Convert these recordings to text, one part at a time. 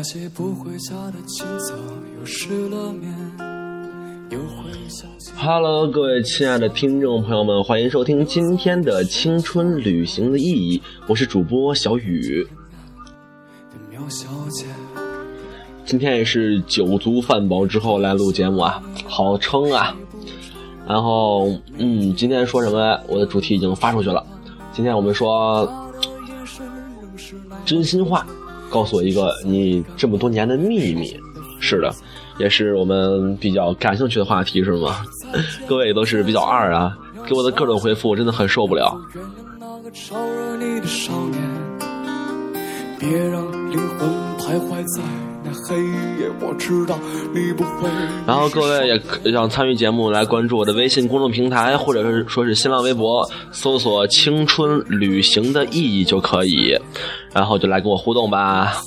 那些不回家的清早，又失了眠，Hello，各位亲爱的听众朋友们，欢迎收听今天的青春旅行的意义，我是主播小雨。今天也是酒足饭饱之后来录节目啊，好撑啊！然后，嗯，今天说什么？我的主题已经发出去了。今天我们说真心话，告诉我一个你这么多年的秘密。是的，也是我们比较感兴趣的话题，是吗？各位都是比较二啊，给我的各种回复我真的很受不了。别让灵魂徘徊在那黑夜。我知道你不会。然后各位也可想参与节目，来关注我的微信公众平台，或者是说是新浪微博，搜索“青春旅行的意义”就可以，然后就来跟我互动吧。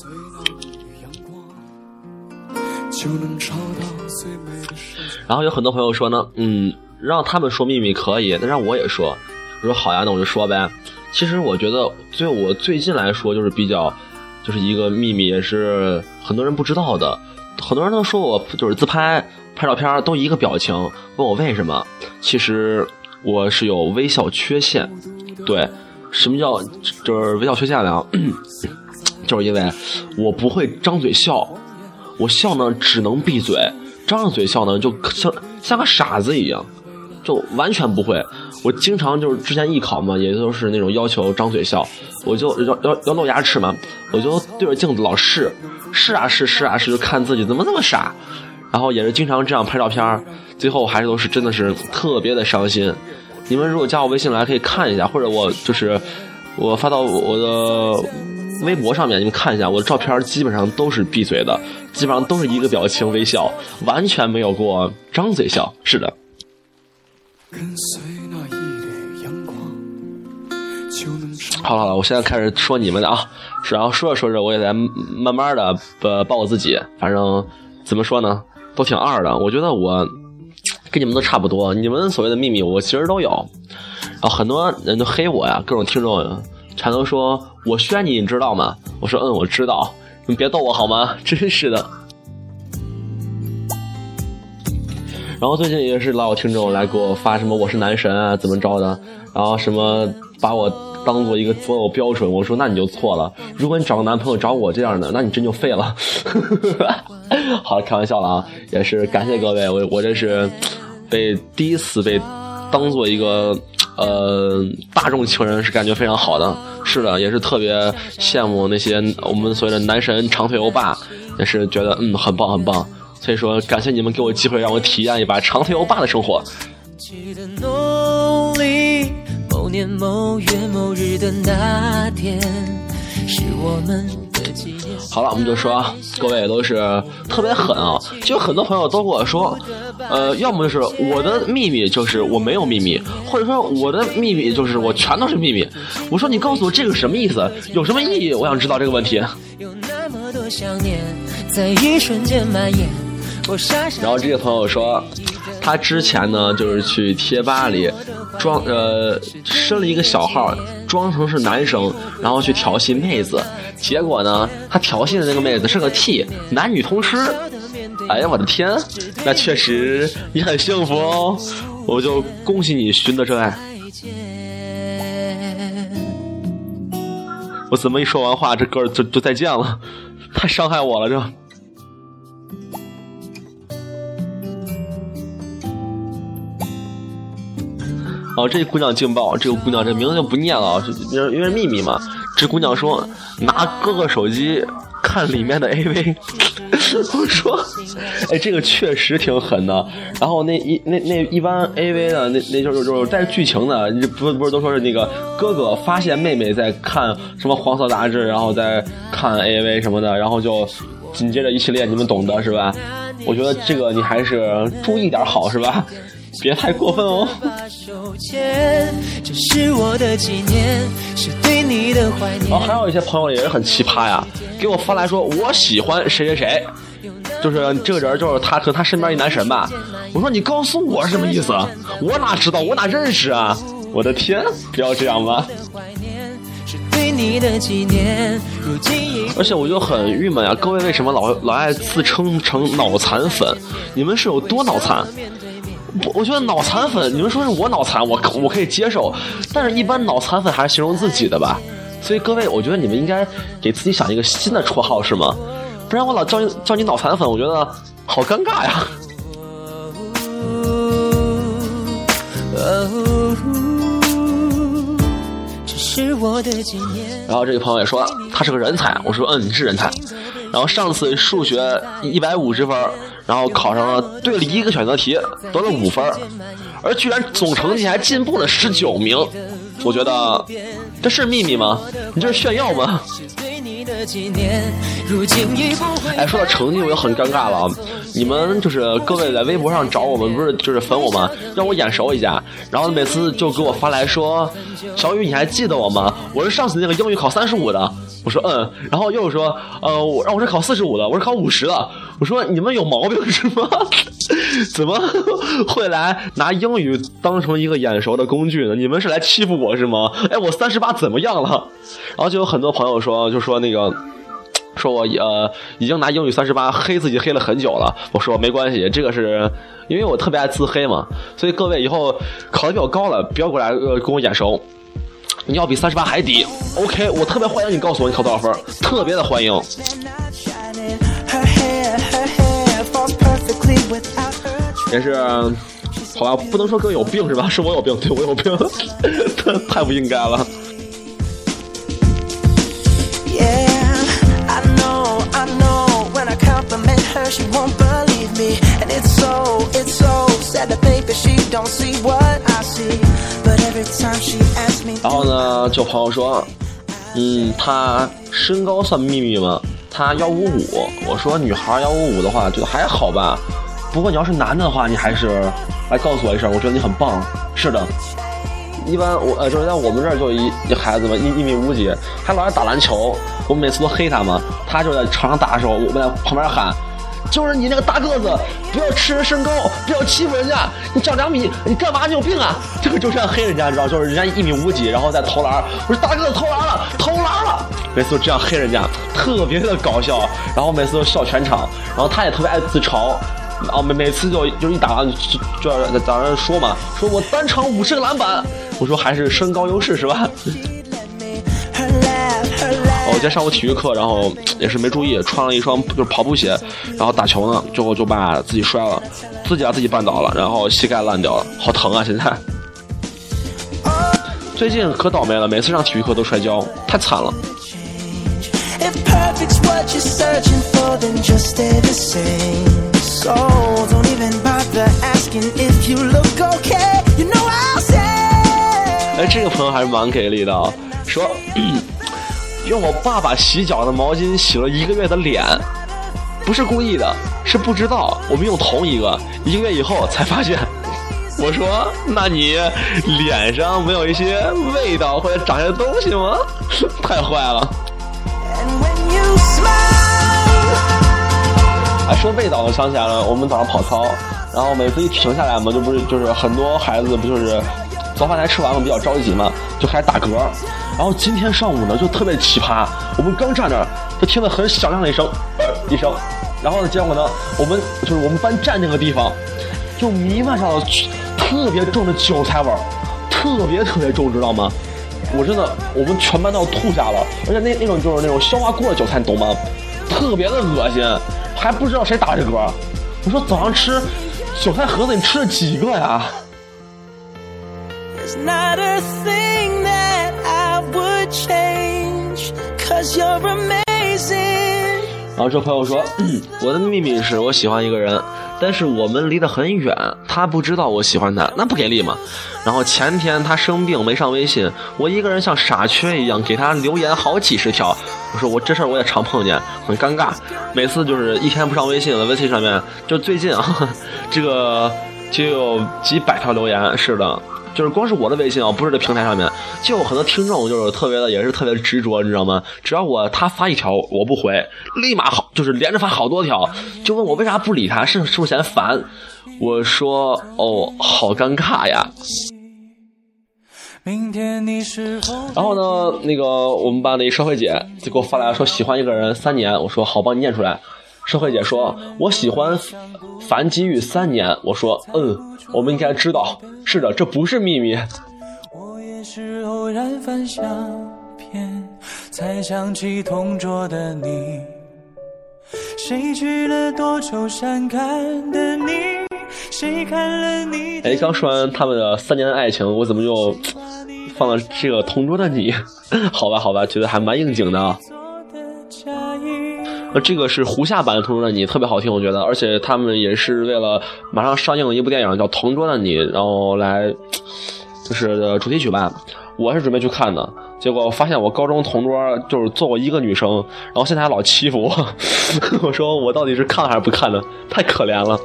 然后有很多朋友说呢，嗯，让他们说秘密可以，但让我也说。我说好呀，那我就说呗。其实我觉得，对我最近来说，就是比较，就是一个秘密，也是很多人不知道的。很多人都说我就是自拍拍照片都一个表情，问我为什么。其实我是有微笑缺陷。对，什么叫就是微笑缺陷呢？就是因为我不会张嘴笑，我笑呢只能闭嘴。张着嘴笑呢，就像像个傻子一样，就完全不会。我经常就是之前艺考嘛，也都是那种要求张嘴笑，我就要要要露牙齿嘛，我就对着镜子老试，试啊试，试啊试，就看自己怎么那么傻。然后也是经常这样拍照片，最后还是都是真的是特别的伤心。你们如果加我微信来可以看一下，或者我就是我发到我的。微博上面你们看一下，我的照片基本上都是闭嘴的，基本上都是一个表情微笑，完全没有过张嘴笑。是的。好了好了，我现在开始说你们的啊，然后说着说着我也在慢慢的呃报我自己，反正怎么说呢，都挺二的。我觉得我跟你们都差不多，你们所谓的秘密我其实都有，然后很多人都黑我呀，各种听众。全都说我宣你，你知道吗？我说嗯，我知道。你别逗我好吗？真是的。然后最近也是老有听众来给我发什么我是男神啊，怎么着的？然后什么把我当做一个择偶标准。我说那你就错了。如果你找个男朋友找我这样的，那你真就废了。好，开玩笑了啊，也是感谢各位。我我这是被第一次被当做一个。呃，大众情人是感觉非常好的，是的，也是特别羡慕那些我们所谓的男神长腿欧巴，也是觉得嗯很棒很棒，所以说感谢你们给我机会让我体验一把长腿欧巴的生活。某年某月某日的那天，是我们。好了，我们就说，各位都是特别狠啊！就很多朋友都跟我说，呃，要么就是我的秘密就是我没有秘密，或者说我的秘密就是我全都是秘密。我说你告诉我这个什么意思？有什么意义？我想知道这个问题。然后这个朋友说，他之前呢就是去贴吧里装呃申了一个小号，装成是男生，然后去调戏妹子。结果呢，他调戏的那个妹子是个 T，男女通吃。哎呀，我的天，那确实你很幸福哦，我就恭喜你寻得真爱。我怎么一说完话，这歌就就再见了，太伤害我了这。哦，这姑娘劲爆，这个姑娘这名字就不念了，因为因为秘密嘛。这姑娘说拿哥哥手机看里面的 AV，我说，哎，这个确实挺狠的。然后那一那那一般 AV 的那那就是就是带剧情的，不不是都说是那个哥哥发现妹妹在看什么黄色杂志，然后在看 AV 什么的，然后就紧接着一系列，你们懂得是吧？我觉得这个你还是注意点好是吧？别太过分哦。然后还有一些朋友也是很奇葩呀，给我发来说我喜欢谁谁谁，就是这个人就是他和他身边一男神吧。我说你告诉我是什么意思？我哪知道？我哪认识啊？我的天，不要这样吧。而且我就很郁闷啊，各位为什么老老爱自称成脑残粉？你们是有多脑残？不，我觉得脑残粉，你们说是我脑残，我我可以接受，但是一般脑残粉还是形容自己的吧。所以各位，我觉得你们应该给自己想一个新的绰号，是吗？不然我老叫你叫你脑残粉，我觉得好尴尬呀。然后这个朋友也说他是个人才，我说嗯，你是人才。然后上次数学一百五十分，然后考上了对了一个选择题，得了五分，而居然总成绩还进步了十九名。我觉得这是秘密吗？你这是炫耀吗？哎，说到成绩，我就很尴尬了啊！你们就是各位在微博上找我们，不是就是粉我吗？让我眼熟一下，然后每次就给我发来说：“小雨，你还记得我吗？我是上次那个英语考三十五的。”我说：“嗯。”然后又说：“呃，我让我是考四十五的，我是考五十的。”我说：“你们有毛病是吗？怎么会来拿英语当成一个眼熟的工具呢？你们是来欺负我是吗？哎，我三十八怎么样了？”然后就有很多朋友说，就说那个。说我呃已经拿英语三十八黑自己黑了很久了，我说没关系，这个是因为我特别爱自黑嘛，所以各位以后考的比较高了，不要过来呃跟我眼熟，你要比三十八还低，OK，我特别欢迎你告诉我你考多少分，特别的欢迎。Her hair, her hair falls perfectly without her 也是，好吧，不能说各位有病是吧？是我有病，对我有病，太不应该了。Yeah, 然后呢，就朋友说，嗯，他身高算秘密吗？他幺五五。我说，女孩幺五五的话就还好吧，不过你要是男的话，你还是来告诉我一声，我觉得你很棒。是的，一般我呃就是在我们这儿就一孩子嘛，一一米五几，还老爱打篮球。我每次都黑他嘛，他就在场上打的时候，我们在旁边喊。就是你那个大个子，不要吃人身高，不要欺负人家。你长两米，你干嘛？你有病啊！这个就这样黑人家，你知道？就是人家一米五几，然后再投篮。我说大个子投篮了，投篮了。每次都这样黑人家，特别的搞笑。然后每次都笑全场。然后他也特别爱自嘲。然后每每次就就一打完就就要在早上说嘛，说我单场五十个篮板。我说还是身高优势是吧？天上午体育课，然后也是没注意，穿了一双就是跑步鞋，然后打球呢，最后就把自己摔了，自己把自己绊倒了，然后膝盖烂掉了，好疼啊！现在。最近可倒霉了，每次上体育课都摔跤，太惨了。哎，这个朋友还是蛮给力的啊，说用我爸爸洗脚的毛巾洗了一个月的脸，不是故意的，是不知道我们用同一个，一个月以后才发现。我说，那你脸上没有一些味道或者长些东西吗？太坏了！哎，说味道，我想起来了，我们早上跑操，然后每次一停下来嘛，就不是就是很多孩子不就是早饭才吃完了，比较着急嘛，就开始打嗝。然后今天上午呢，就特别奇葩，我们刚站那儿，就听到很响亮的一声，一声，然后呢，结果呢，我们就是我们班站那个地方，就弥漫上了特别重的韭菜味儿，特别特别重，知道吗？我真的，我们全班都要吐下了，而且那那种就是那种消化过的韭菜，你懂吗？特别的恶心，还不知道谁打这嗝。我说早上吃韭菜盒子，你吃了几个呀？Not a thing that I would change. Cause you're amazing. 然后这朋友说，我的秘密是我喜欢一个人，但是我们离得很远，他不知道我喜欢他，那不给力吗？然后前天他生病没上微信，我一个人像傻缺一样给他留言好几十条。我说我这事儿我也常碰见，很尴尬。每次就是一天不上微信了，微信上面就最近啊，这个就有几百条留言，是的。就是光是我的微信啊，不是这平台上面，就有很多听众就是特别的，也是特别执着，你知道吗？只要我他发一条我不回，立马好就是连着发好多条，就问我为啥不理他，是是不是嫌烦？我说哦，好尴尬呀。明天你是否然后呢，那个我们班的一社会姐就给我发来说喜欢一个人三年，我说好，帮你念出来。社会姐说我喜欢樊吉宇三年，我说嗯，我们应该知道，是的，这不是秘密。我也是偶然翻相片，才想起同桌的你。谁去了多愁善感的你？谁看了你？哎，刚说完他们的三年的爱情，我怎么又放了这个同桌的你？好吧，好吧，觉得还蛮应景的那。这个是胡夏版的《同桌的你》，特别好听，我觉得，而且他们也是为了马上上映的一部电影叫《同桌的你》，然后来就是主题曲吧。我是准备去看的，结果发现我高中同桌就是坐过一个女生，然后现在还老欺负我。我说我到底是看还是不看呢？太可怜了。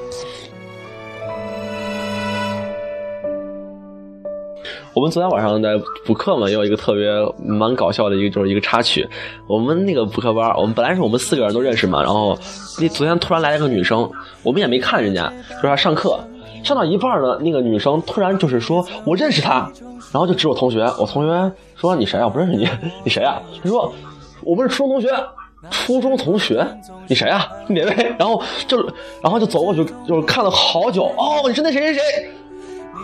我们昨天晚上在补课嘛，也有一个特别蛮搞笑的一个，就是一个插曲。我们那个补课班，我们本来是我们四个人都认识嘛，然后那昨天突然来了个女生，我们也没看人家，就是她上课上到一半呢，那个女生突然就是说我认识她，然后就指我同学，我同学说你谁啊？我不认识你，你谁啊？她说我们是初中同学，初中同学，你谁啊？哪位？然后就然后就走过去，就是看了好久，哦，你是那谁谁谁，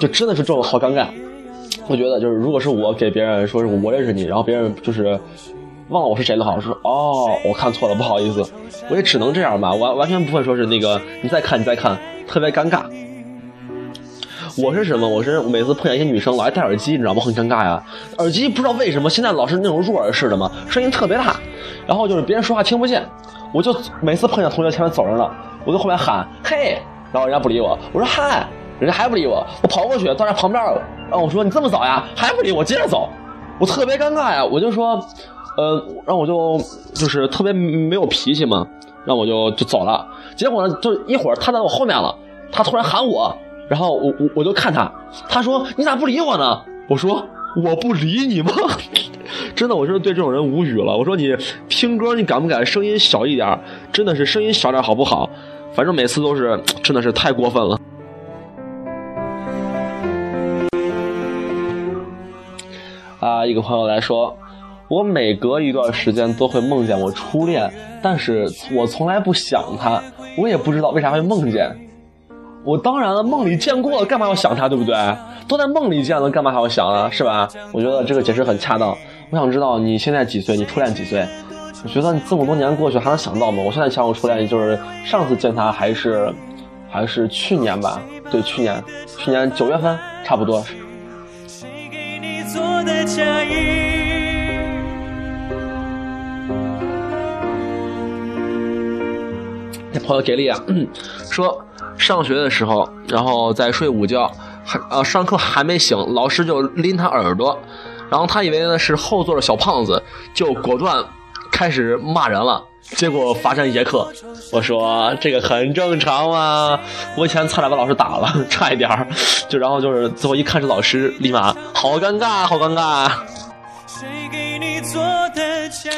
就真的是这种好尴尬。我觉得就是，如果是我给别人说是我认识你，然后别人就是忘了我是谁的话，我说哦，我看错了，不好意思，我也只能这样吧，完完全不会说是那个你再看你再看，特别尴尬。我是什么？我是每次碰见一些女生老爱戴耳机，你知道吗？很尴尬呀。耳机不知道为什么现在老是那种入耳式的嘛，声音特别大，然后就是别人说话听不见。我就每次碰见同学前面走着了，我就后面喊嘿，然后人家不理我，我说嗨，人家还不理我，我跑过去到人旁边。然后我说你这么早呀，还不理我，接着走，我特别尴尬呀，我就说，呃，然后我就就是特别没有脾气嘛，然后我就就走了。结果呢，就一会儿他在我后面了，他突然喊我，然后我我我就看他，他说你咋不理我呢？我说我不理你吗？真的，我真的对这种人无语了。我说你听歌你敢不敢声音小一点？真的是声音小点好不好？反正每次都是真的是太过分了。一个朋友来说，我每隔一段时间都会梦见我初恋，但是我从来不想他，我也不知道为啥会梦见。我当然了，梦里见过了，干嘛要想他，对不对？都在梦里见了，干嘛还要想啊？是吧？我觉得这个解释很恰当。我想知道你现在几岁？你初恋几岁？我觉得你这么多年过去还能想到吗？我现在想我初恋，就是上次见他还是还是去年吧？对，去年，去年九月份，差不多。加一？朋友给力啊，说上学的时候，然后在睡午觉，还呃上课还没醒，老师就拎他耳朵，然后他以为呢是后座的小胖子，就果断开始骂人了，结果罚站一节课。我说这个很正常嘛，我以前差点把老师打了，差一点儿，就然后就是最后一看是老师，立马好尴尬，好尴尬。谁给你做的假？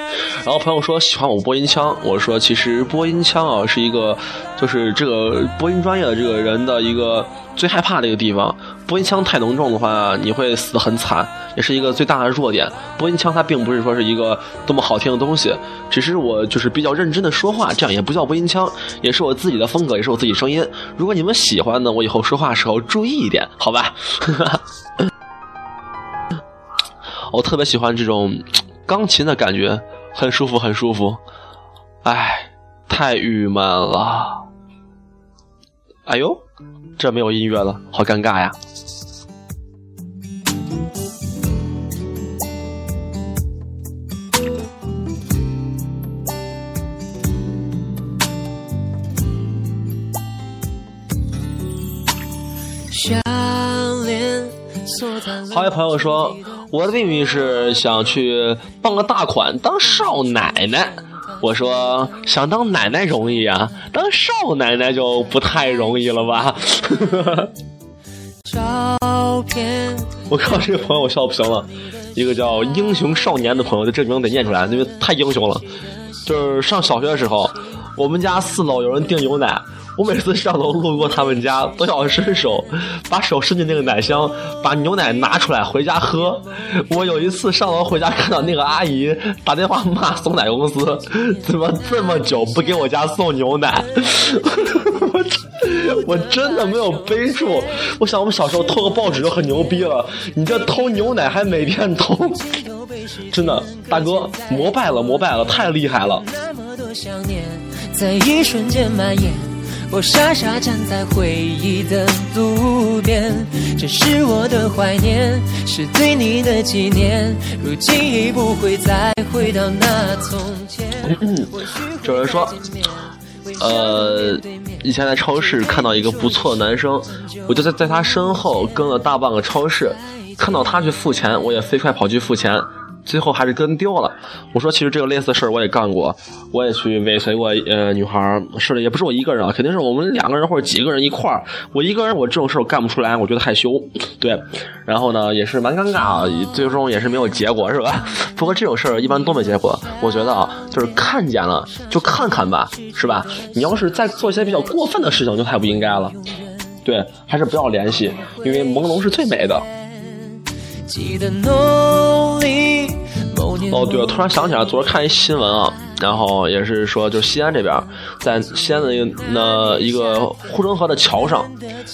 然后朋友说喜欢我播音腔，我说其实播音腔啊是一个，就是这个播音专业的这个人的一个最害怕的一个地方。播音腔太浓重的话，你会死得很惨，也是一个最大的弱点。播音腔它并不是说是一个多么好听的东西，只是我就是比较认真的说话，这样也不叫播音腔，也是我自己的风格，也是我自己声音。如果你们喜欢呢，我以后说话时候注意一点，好吧？我特别喜欢这种钢琴的感觉，很舒服，很舒服。唉，太郁闷了。哎呦，这没有音乐了，好尴尬呀。好有朋友说，我的秘密是想去傍个大款当少奶奶。我说想当奶奶容易啊，当少奶奶就不太容易了吧？照片。我靠，这个朋友我笑不行了。一个叫英雄少年的朋友，这名字得念出来，因为太英雄了。就是上小学的时候，我们家四楼有人订牛奶，我每次上楼路过他们家都要伸手，把手伸进那个奶箱，把牛奶拿出来回家喝。我有一次上楼回家，看到那个阿姨打电话骂送奶公司，怎么这么久不给我家送牛奶？我真的没有背住。我想我们小时候偷个报纸就很牛逼了，你这偷牛奶还每天偷，真的，大哥膜拜了，膜拜了，太厉害了。在一瞬间蔓延。我傻傻站在回忆的路边，这是我的怀念，是对你的纪念。如今已不会再回到那从前。有人说，呃，以前在超市看到一个不错的男生，我就在在他身后跟了大半个超市，看到他去付钱，我也飞快跑去付钱。最后还是跟丢了。我说，其实这个类似的事儿我也干过，我也去尾随过呃女孩儿，是的，也不是我一个人啊，肯定是我们两个人或者几个人一块儿。我一个人我这种事儿我干不出来，我觉得害羞，对。然后呢，也是蛮尴尬啊，最终也是没有结果，是吧？不过这种事儿一般都没结果。我觉得啊，就是看见了就看看吧，是吧？你要是再做一些比较过分的事情，就太不应该了。对，还是不要联系，因为朦胧是最美的。记得努力哦，对，我突然想起来，昨儿看一新闻啊，然后也是说，就西安这边，在西安的一个那一个护城河的桥上，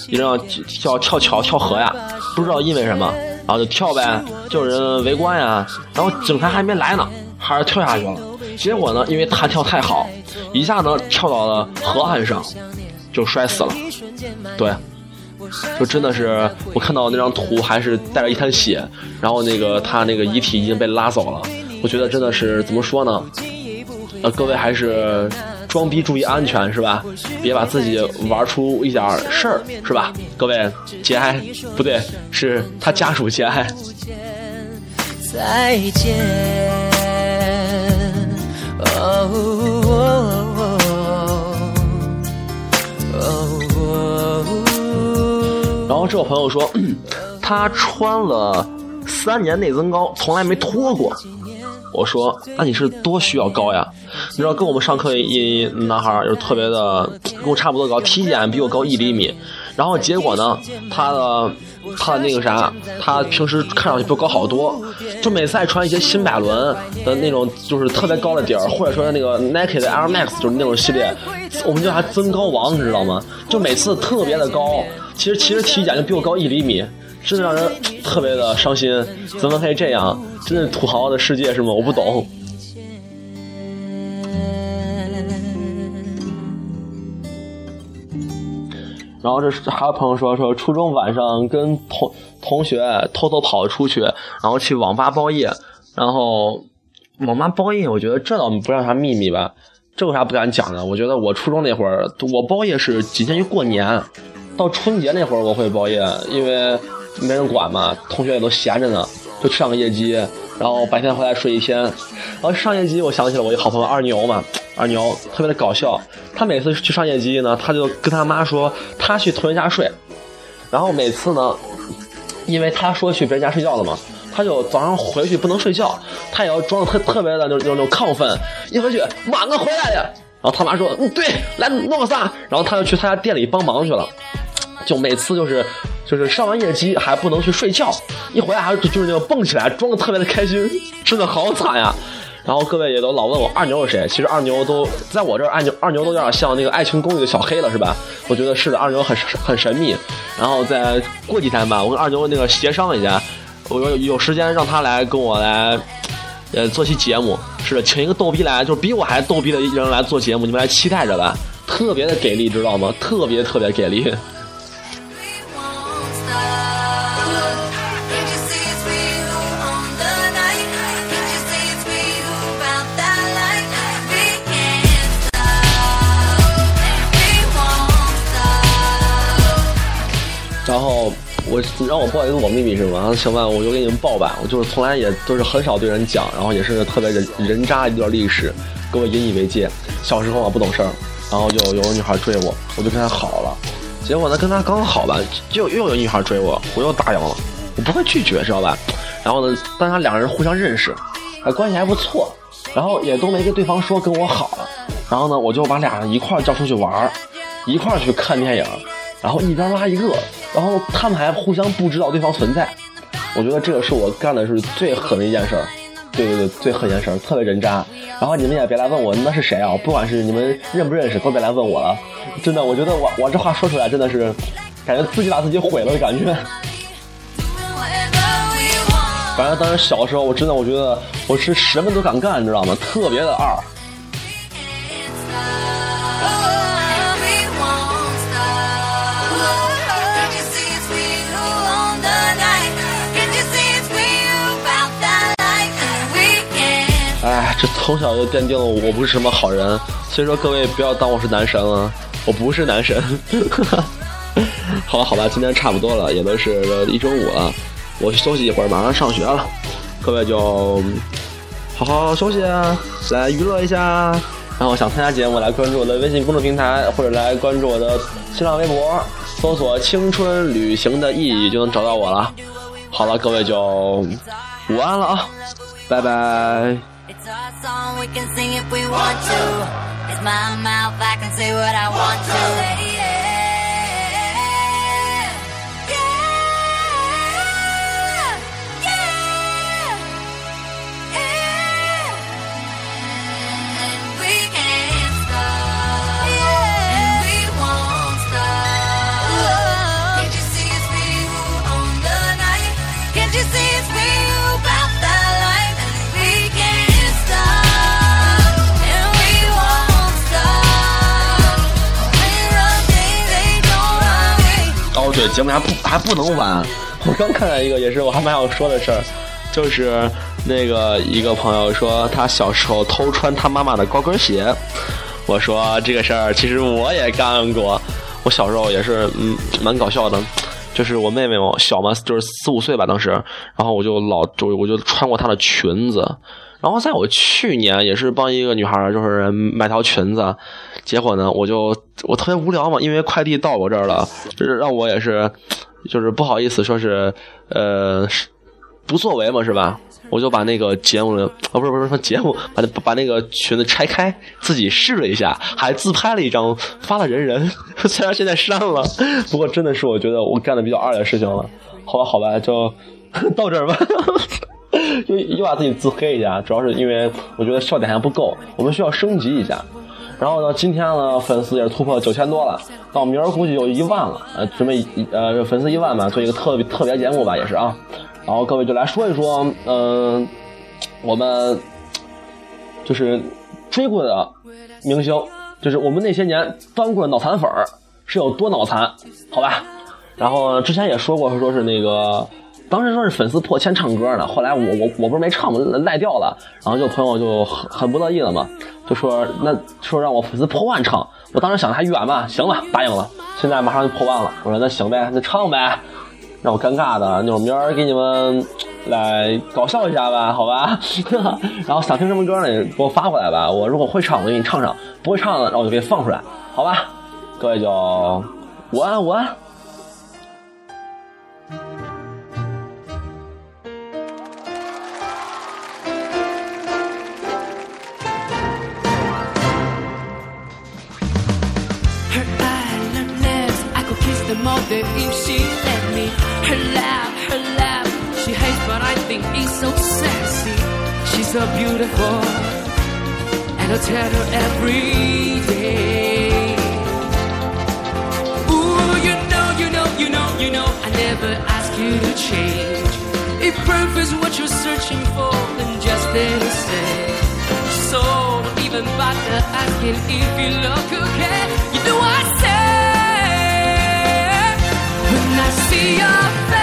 一人要跳跳桥跳河呀，不知道因为什么，然后就跳呗，就有人围观呀，然后警察还没来呢，还是跳下去了，结果呢，因为他跳太好，一下呢跳到了河岸上，就摔死了，对。就真的是，我看到那张图还是带着一滩血，然后那个他那个遗体已经被拉走了。我觉得真的是怎么说呢？呃，各位还是装逼注意安全是吧？别把自己玩出一点事儿是吧？各位节哀，不对，是他家属节哀。再见。哦哦哦哦哦然后这位朋友说，他穿了三年内增高，从来没脱过。我说，那你是多需要高呀？你知道，跟我们上课一男孩，就特别的跟我差不多高，体检比我高一厘米。然后结果呢，他的他的那个啥，他平时看上去比我高好多，就每次爱穿一些新百伦的那种，就是特别高的底儿，或者说那个 Nike 的 Air Max，就是那种系列，我们叫他增高王，你知道吗？就每次特别的高，其实其实体检就比我高一厘米，真的让人特别的伤心。怎么可以这样？真的土豪的世界是吗？我不懂。然后这还有朋友说说初中晚上跟同同学偷偷跑出去，然后去网吧包夜，然后网吧包夜，我觉得这倒不算啥秘密吧，这有啥不敢讲的？我觉得我初中那会儿，我包夜是仅限于过年，到春节那会儿我会包夜，因为没人管嘛，同学也都闲着呢，就上个夜机，然后白天回来睡一天。然后上夜机，我想起了我一好朋友二牛嘛，二牛特别的搞笑，他每次去上夜机呢，他就跟他妈说他去同学家睡，然后每次呢，因为他说去别人家睡觉了嘛，他就早上回去不能睡觉，他也要装的特特别的那种那种亢奋，一回去妈我回来了，然后他妈说嗯对，来弄个啥，然后他就去他家店里帮忙去了。就每次就是就是上完夜机还不能去睡觉，一回来还就是那个蹦起来，装的特别的开心，真的好惨呀。然后各位也都老问我二牛是谁，其实二牛都在我这儿，二牛二牛都有点像那个《爱情公寓》的小黑了，是吧？我觉得是的，二牛很很神秘。然后再过几天吧，我跟二牛那个协商一下，我有有时间让他来跟我来，呃，做期节目。是的，请一个逗逼来，就是比我还逗逼的人来做节目，你们来期待着吧。特别的给力，知道吗？特别特别给力。然后我让我报一个我秘密是吗？行吧，我就给你们报吧。我就是从来也都是很少对人讲，然后也是特别人人渣一段历史，给我引以为戒。小时候啊不懂事儿，然后就有女孩追我，我就跟她好了。结果呢，跟她刚好吧，就又有女孩追我，我又答应了，我不会拒绝，知道吧？然后呢，但他两个人互相认识，哎，关系还不错，然后也都没跟对方说跟我好了。然后呢，我就把俩人一块叫出去玩，一块去看电影，然后一边拉一个，然后他们还互相不知道对方存在。我觉得这个是我干的是最狠的一件事儿，对对对，最狠一件事儿，特别人渣。然后你们也别来问我那是谁啊，不管是你们认不认识，都别来问我了。真的，我觉得我我这话说出来真的是，感觉自己把自己毁了的感觉。反正当时小时候，我真的我觉得我是什么都敢干，你知道吗？特别的二。从小就奠定了我不是什么好人，所以说各位不要当我是男神了，我不是男神。好了好吧，今天差不多了，也都是一中午了，我去休息一会儿，马上上学了，各位就好好休息啊，来娱乐一下。然后想参加节目，来关注我的微信公众平台，或者来关注我的新浪微博，搜索“青春旅行的意义”就能找到我了。好了，各位就午安了啊，拜拜。It's our song, we can sing if we want to. It's my mouth, I can say what I want to. 节目还不还不能完。我刚看到一个，也是我还蛮想说的事儿，就是那个一个朋友说他小时候偷穿他妈妈的高跟鞋。我说这个事儿其实我也干过，我小时候也是嗯蛮搞笑的，就是我妹妹嘛小嘛，就是四五岁吧当时，然后我就老就我就穿过她的裙子，然后在我去年也是帮一个女孩就是买条裙子，结果呢我就我特别无聊嘛，因为快递到我这儿了，就是让我也是就是不好意思说是呃不作为嘛是吧？我就把那个节目啊不是不是说节目，把那把那个裙子拆开，自己试了一下，还自拍了一张发了人人，虽然现在删了，不过真的是我觉得我干的比较二的事情了。好吧好吧，就 到这儿吧。又又把自己自黑一下，主要是因为我觉得笑点还不够，我们需要升级一下。然后呢，今天呢粉丝也是突破九千多了，到明儿估计有一万了，呃，准备呃粉丝一万吧，做一个特别特别节目吧，也是啊。然后各位就来说一说，嗯、我们就是追过的明星，就是我们那些年当过的脑残粉儿是有多脑残，好吧？然后之前也说过，说是那个当时说是粉丝破千唱歌呢，后来我我我不是没唱嘛，赖掉了，然后就朋友就很很不乐意了嘛，就说那说让我粉丝破万唱，我当时想的还远吧，行了，答应了，现在马上就破万了，我说那行呗，那唱呗。让我尴尬的，那我明儿给你们来搞笑一下吧，好吧？然后想听什么歌呢，也给我发过来吧。我如果会唱，我给你唱唱；不会唱的，然后我就给你放出来，好吧？各位就午安，午安。I all day if she let me. Her laugh, her laugh, she hates but I think it's so sexy. She's so beautiful, and I tell her every day. Ooh, you know, you know, you know, you know, I never ask you to change. If proof is what you're searching for, then just it say. So don't even bother asking if you look okay. You see your face.